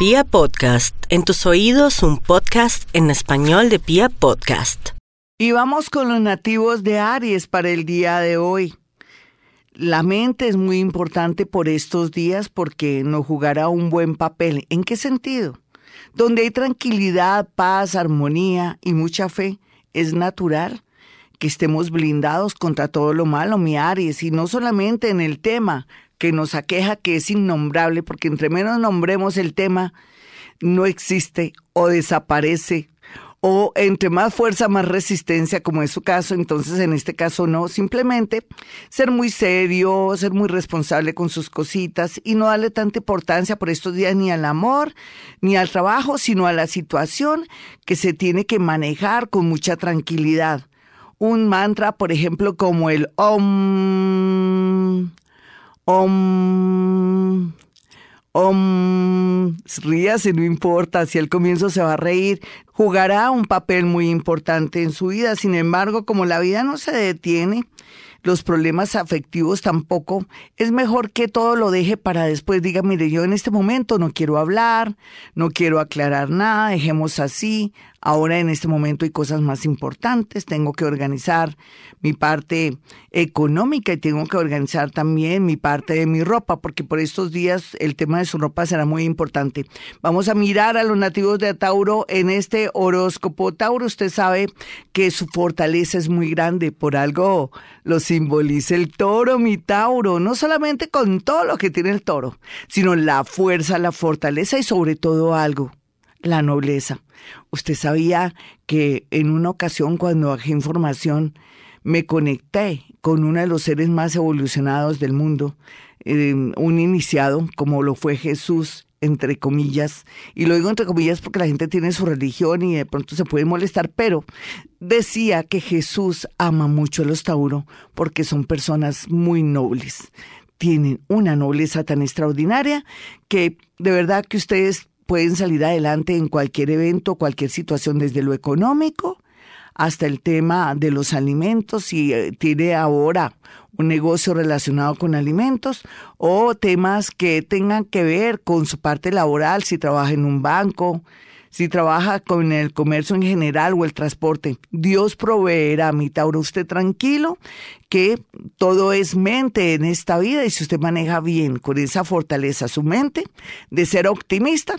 Pia Podcast, en tus oídos un podcast en español de Pia Podcast. Y vamos con los nativos de Aries para el día de hoy. La mente es muy importante por estos días porque nos jugará un buen papel. ¿En qué sentido? Donde hay tranquilidad, paz, armonía y mucha fe, es natural que estemos blindados contra todo lo malo, mi Aries, y no solamente en el tema que nos aqueja, que es innombrable, porque entre menos nombremos el tema, no existe o desaparece, o entre más fuerza, más resistencia, como es su caso, entonces en este caso no, simplemente ser muy serio, ser muy responsable con sus cositas y no darle tanta importancia por estos días ni al amor, ni al trabajo, sino a la situación que se tiene que manejar con mucha tranquilidad. Un mantra, por ejemplo, como el Om, Om, Om, ríase, no importa, si al comienzo se va a reír, jugará un papel muy importante en su vida. Sin embargo, como la vida no se detiene, los problemas afectivos tampoco, es mejor que todo lo deje para después. Diga, mire, yo en este momento no quiero hablar, no quiero aclarar nada, dejemos así, Ahora en este momento hay cosas más importantes, tengo que organizar mi parte económica y tengo que organizar también mi parte de mi ropa, porque por estos días el tema de su ropa será muy importante. Vamos a mirar a los nativos de Tauro en este horóscopo. Tauro, usted sabe que su fortaleza es muy grande, por algo lo simboliza el toro, mi Tauro, no solamente con todo lo que tiene el toro, sino la fuerza, la fortaleza y sobre todo algo, la nobleza. Usted sabía que en una ocasión cuando bajé información me conecté con uno de los seres más evolucionados del mundo, eh, un iniciado como lo fue Jesús, entre comillas, y lo digo entre comillas porque la gente tiene su religión y de pronto se puede molestar, pero decía que Jesús ama mucho a los Tauro porque son personas muy nobles, tienen una nobleza tan extraordinaria que de verdad que ustedes pueden salir adelante en cualquier evento, cualquier situación, desde lo económico hasta el tema de los alimentos, si eh, tiene ahora un negocio relacionado con alimentos o temas que tengan que ver con su parte laboral, si trabaja en un banco, si trabaja con el comercio en general o el transporte. Dios proveerá, mi Tauro, usted tranquilo, que todo es mente en esta vida y si usted maneja bien con esa fortaleza su mente de ser optimista,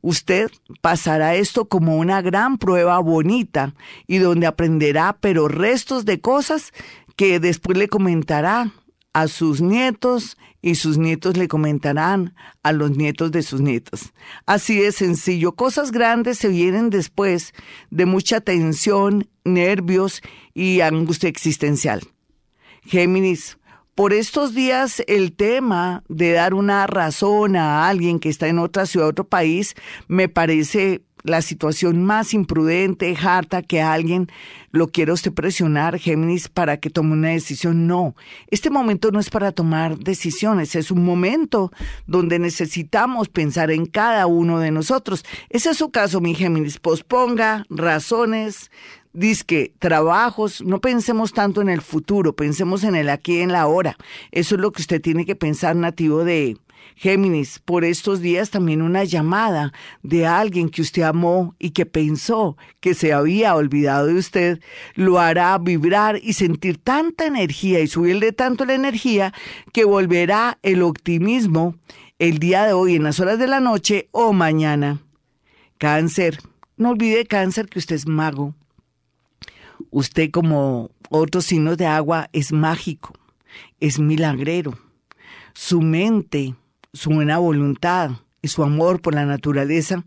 usted pasará esto como una gran prueba bonita y donde aprenderá, pero restos de cosas que después le comentará a sus nietos y sus nietos le comentarán a los nietos de sus nietos. Así de sencillo. Cosas grandes se vienen después de mucha tensión, nervios y angustia existencial. Géminis, por estos días el tema de dar una razón a alguien que está en otra ciudad, otro país, me parece la situación más imprudente, harta, que alguien lo quiera usted presionar, Géminis, para que tome una decisión. No, este momento no es para tomar decisiones, es un momento donde necesitamos pensar en cada uno de nosotros. Ese es su caso, mi Géminis. Posponga razones, disque trabajos, no pensemos tanto en el futuro, pensemos en el aquí y en la ahora. Eso es lo que usted tiene que pensar nativo de Géminis, por estos días también una llamada de alguien que usted amó y que pensó que se había olvidado de usted, lo hará vibrar y sentir tanta energía y subirle tanto la energía que volverá el optimismo el día de hoy, en las horas de la noche o mañana. Cáncer, no olvide cáncer que usted es mago. Usted como otros signos de agua es mágico, es milagrero. Su mente su buena voluntad y su amor por la naturaleza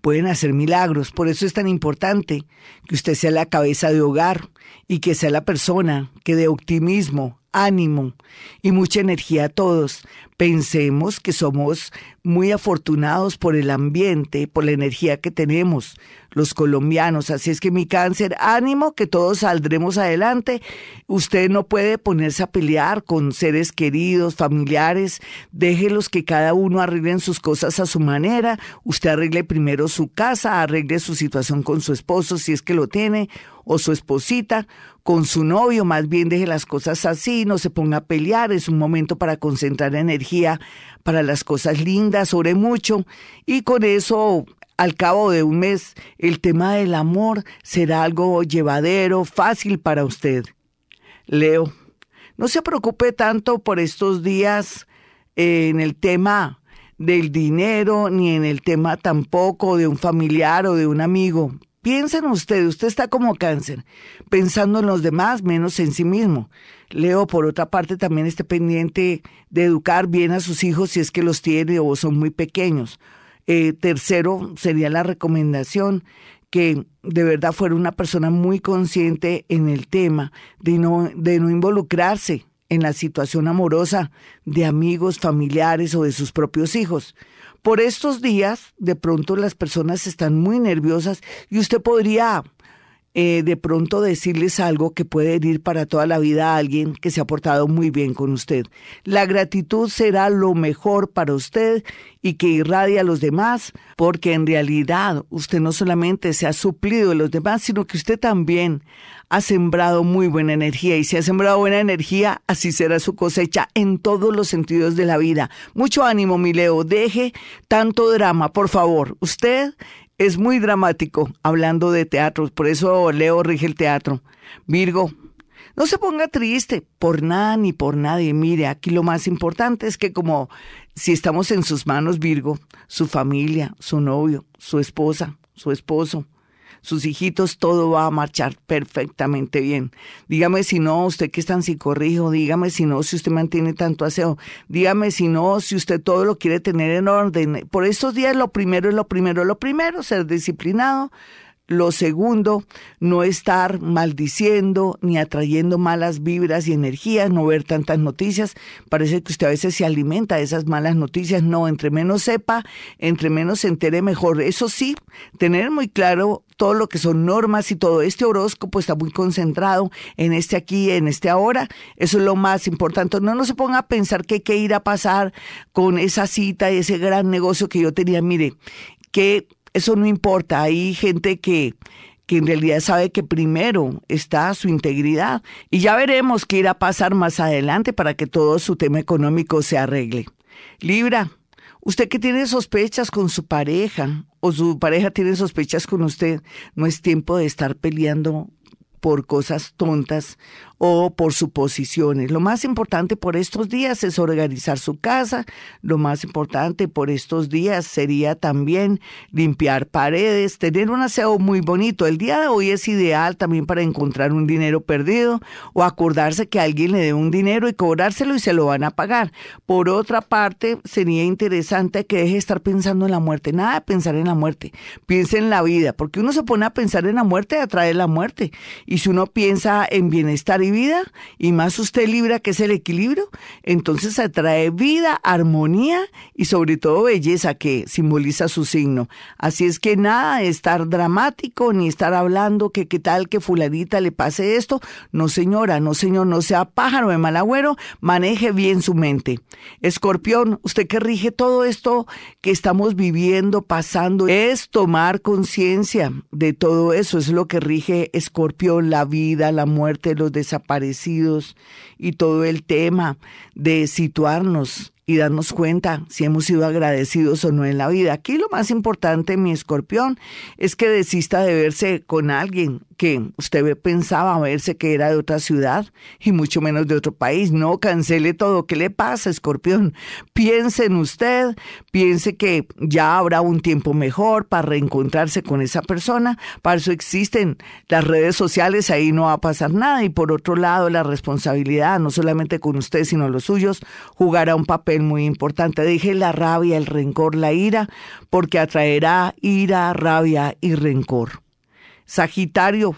pueden hacer milagros. Por eso es tan importante que usted sea la cabeza de hogar y que sea la persona que dé optimismo, ánimo y mucha energía a todos. Pensemos que somos muy afortunados por el ambiente, por la energía que tenemos los colombianos. Así es que mi cáncer, ánimo, que todos saldremos adelante. Usted no puede ponerse a pelear con seres queridos, familiares. Déjelos que cada uno arreglen sus cosas a su manera. Usted arregle primero su casa, arregle su situación con su esposo, si es que lo tiene, o su esposita con su novio, más bien deje las cosas así, no se ponga a pelear, es un momento para concentrar energía para las cosas lindas, ore mucho y con eso al cabo de un mes el tema del amor será algo llevadero, fácil para usted. Leo, no se preocupe tanto por estos días eh, en el tema del dinero, ni en el tema tampoco de un familiar o de un amigo. Piensen usted, usted está como cáncer, pensando en los demás menos en sí mismo. Leo, por otra parte, también esté pendiente de educar bien a sus hijos si es que los tiene o son muy pequeños. Eh, tercero, sería la recomendación que de verdad fuera una persona muy consciente en el tema, de no, de no involucrarse en la situación amorosa de amigos, familiares o de sus propios hijos. Por estos días, de pronto las personas están muy nerviosas y usted podría eh, de pronto decirles algo que puede herir para toda la vida a alguien que se ha portado muy bien con usted. La gratitud será lo mejor para usted y que irradia a los demás, porque en realidad usted no solamente se ha suplido de los demás, sino que usted también ha sembrado muy buena energía y si ha sembrado buena energía, así será su cosecha en todos los sentidos de la vida. Mucho ánimo, mi Leo, deje tanto drama, por favor. Usted es muy dramático hablando de teatro, por eso Leo rige el teatro. Virgo, no se ponga triste por nada ni por nadie. Mire, aquí lo más importante es que como si estamos en sus manos, Virgo, su familia, su novio, su esposa, su esposo, sus hijitos, todo va a marchar perfectamente bien. Dígame si no, usted que es tan psicorrijo, dígame si no, si usted mantiene tanto aseo, dígame si no, si usted todo lo quiere tener en orden. Por estos días lo primero es lo primero, lo primero, ser disciplinado, lo segundo, no estar maldiciendo ni atrayendo malas vibras y energías, no ver tantas noticias. Parece que usted a veces se alimenta de esas malas noticias. No, entre menos sepa, entre menos se entere mejor. Eso sí, tener muy claro todo lo que son normas y todo este horóscopo está muy concentrado en este aquí, en este ahora. Eso es lo más importante. No, no se ponga a pensar que qué ir a pasar con esa cita y ese gran negocio que yo tenía. Mire, que eso no importa. Hay gente que, que en realidad sabe que primero está su integridad y ya veremos qué irá a pasar más adelante para que todo su tema económico se arregle. Libra, usted que tiene sospechas con su pareja o su pareja tiene sospechas con usted, no es tiempo de estar peleando por cosas tontas o por suposiciones. Lo más importante por estos días es organizar su casa. Lo más importante por estos días sería también limpiar paredes, tener un aseo muy bonito. El día de hoy es ideal también para encontrar un dinero perdido o acordarse que alguien le dé un dinero y cobrárselo y se lo van a pagar. Por otra parte, sería interesante que deje de estar pensando en la muerte. Nada de pensar en la muerte. Piense en la vida, porque uno se pone a pensar en la muerte, atrae la muerte. Y si uno piensa en bienestar y vida, y más usted libra que es el equilibrio, entonces atrae vida, armonía y sobre todo belleza que simboliza su signo. Así es que nada estar dramático ni estar hablando que qué tal que fulanita le pase esto. No señora, no señor, no sea pájaro de mal agüero, maneje bien su mente. Escorpión, usted que rige todo esto que estamos viviendo, pasando, es tomar conciencia de todo eso, es lo que rige Escorpión, la vida, la muerte, los desaparecidos y todo el tema de situarnos y darnos cuenta si hemos sido agradecidos o no en la vida. Aquí lo más importante, mi escorpión, es que desista de verse con alguien que usted pensaba verse que era de otra ciudad y mucho menos de otro país. No, cancele todo. ¿Qué le pasa, escorpión? Piense en usted, piense que ya habrá un tiempo mejor para reencontrarse con esa persona. Para eso existen las redes sociales, ahí no va a pasar nada. Y por otro lado, la responsabilidad, no solamente con usted, sino los suyos, jugará un papel muy importante. Deje la rabia, el rencor, la ira, porque atraerá ira, rabia y rencor. Sagitario,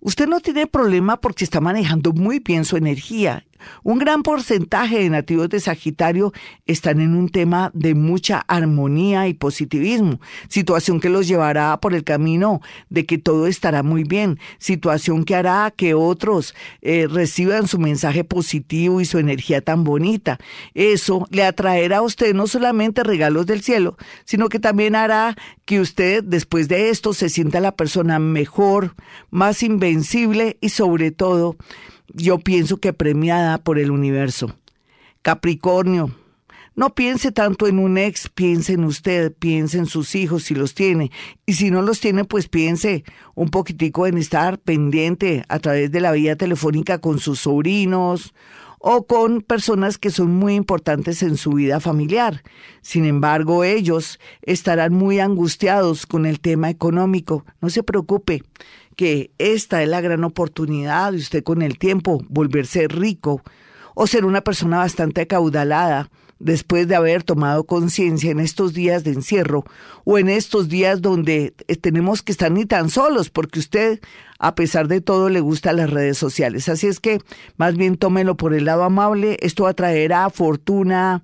usted no tiene problema porque está manejando muy bien su energía un gran porcentaje de nativos de Sagitario están en un tema de mucha armonía y positivismo, situación que los llevará por el camino de que todo estará muy bien, situación que hará que otros eh, reciban su mensaje positivo y su energía tan bonita. Eso le atraerá a usted no solamente regalos del cielo, sino que también hará que usted después de esto se sienta la persona mejor, más invencible y sobre todo yo pienso que premiada por el universo. Capricornio, No piense tanto en un ex, piense en usted, piense en sus hijos si los tiene. Y si no los tiene, pues piense un poquitico en estar pendiente a través de la vía telefónica con sus sobrinos o con personas que son muy importantes en su vida familiar. Sin embargo, ellos estarán muy angustiados con el tema económico. No se preocupe, que esta es la gran oportunidad de usted con el tiempo volverse rico o ser una persona bastante acaudalada después de haber tomado conciencia en estos días de encierro o en estos días donde eh, tenemos que estar ni tan solos, porque usted, a pesar de todo, le gusta las redes sociales. Así es que más bien tómelo por el lado amable, esto atraerá fortuna,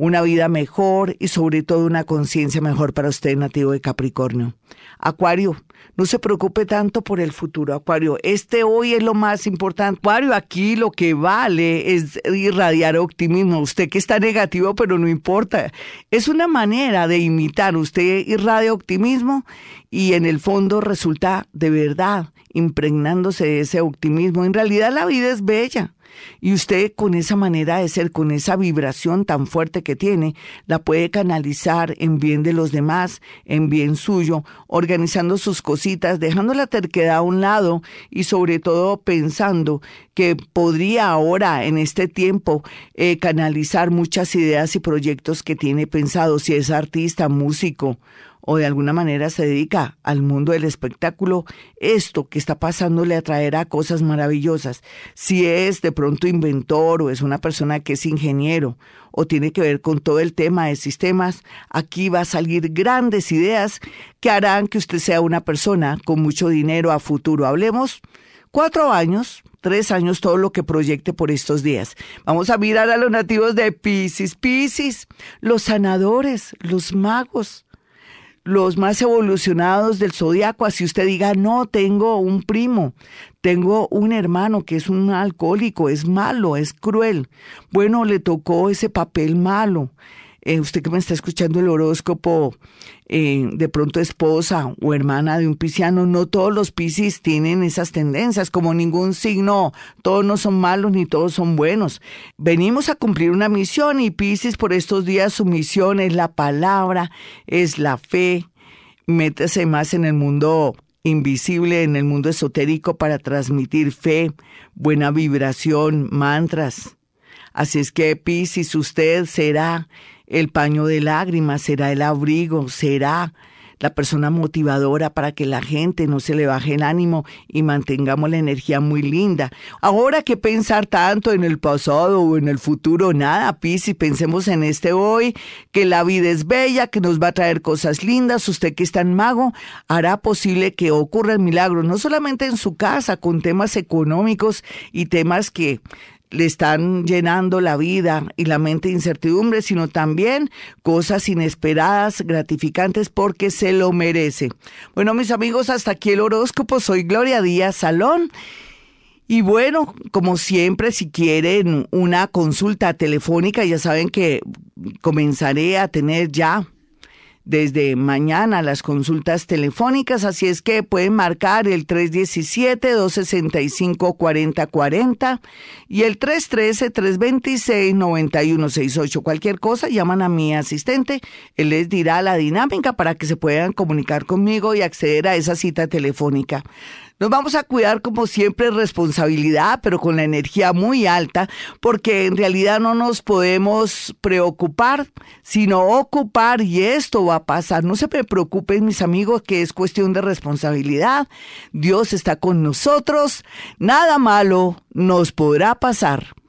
una vida mejor y sobre todo una conciencia mejor para usted nativo de Capricornio. Acuario, no se preocupe tanto por el futuro, Acuario. Este hoy es lo más importante. Acuario, aquí lo que vale es irradiar optimismo. Usted que está negativo, pero no importa. Es una manera de imitar. Usted irradia optimismo y en el fondo resulta de verdad impregnándose de ese optimismo. En realidad la vida es bella. Y usted con esa manera de ser, con esa vibración tan fuerte que tiene, la puede canalizar en bien de los demás, en bien suyo, organizando sus cositas, dejando la terquedad a un lado y sobre todo pensando que podría ahora, en este tiempo, eh, canalizar muchas ideas y proyectos que tiene pensado, si es artista, músico o de alguna manera se dedica al mundo del espectáculo, esto que está pasando le atraerá cosas maravillosas. Si es de pronto inventor o es una persona que es ingeniero o tiene que ver con todo el tema de sistemas, aquí va a salir grandes ideas que harán que usted sea una persona con mucho dinero a futuro. Hablemos cuatro años, tres años, todo lo que proyecte por estos días. Vamos a mirar a los nativos de Pisces. Pisces, los sanadores, los magos los más evolucionados del zodiaco, así usted diga, no, tengo un primo, tengo un hermano que es un alcohólico, es malo, es cruel. Bueno, le tocó ese papel malo. Eh, usted que me está escuchando el horóscopo, eh, de pronto esposa o hermana de un pisciano, no todos los piscis tienen esas tendencias, como ningún signo, todos no son malos ni todos son buenos. Venimos a cumplir una misión y piscis por estos días su misión es la palabra, es la fe. Métese más en el mundo invisible, en el mundo esotérico para transmitir fe, buena vibración, mantras. Así es que Piscis, usted será el paño de lágrimas, será el abrigo, será la persona motivadora para que la gente no se le baje el ánimo y mantengamos la energía muy linda. Ahora que pensar tanto en el pasado o en el futuro, nada, Pisi, pensemos en este hoy, que la vida es bella, que nos va a traer cosas lindas. Usted que es tan mago, hará posible que ocurra el milagro, no solamente en su casa, con temas económicos y temas que le están llenando la vida y la mente de incertidumbre, sino también cosas inesperadas, gratificantes, porque se lo merece. Bueno, mis amigos, hasta aquí el horóscopo. Soy Gloria Díaz Salón. Y bueno, como siempre, si quieren una consulta telefónica, ya saben que comenzaré a tener ya desde mañana las consultas telefónicas, así es que pueden marcar el 317-265-4040 y el 313-326-9168. Cualquier cosa, llaman a mi asistente, él les dirá la dinámica para que se puedan comunicar conmigo y acceder a esa cita telefónica. Nos vamos a cuidar como siempre responsabilidad, pero con la energía muy alta, porque en realidad no nos podemos preocupar, sino ocupar y esto va a pasar. No se preocupen mis amigos que es cuestión de responsabilidad. Dios está con nosotros. Nada malo nos podrá pasar.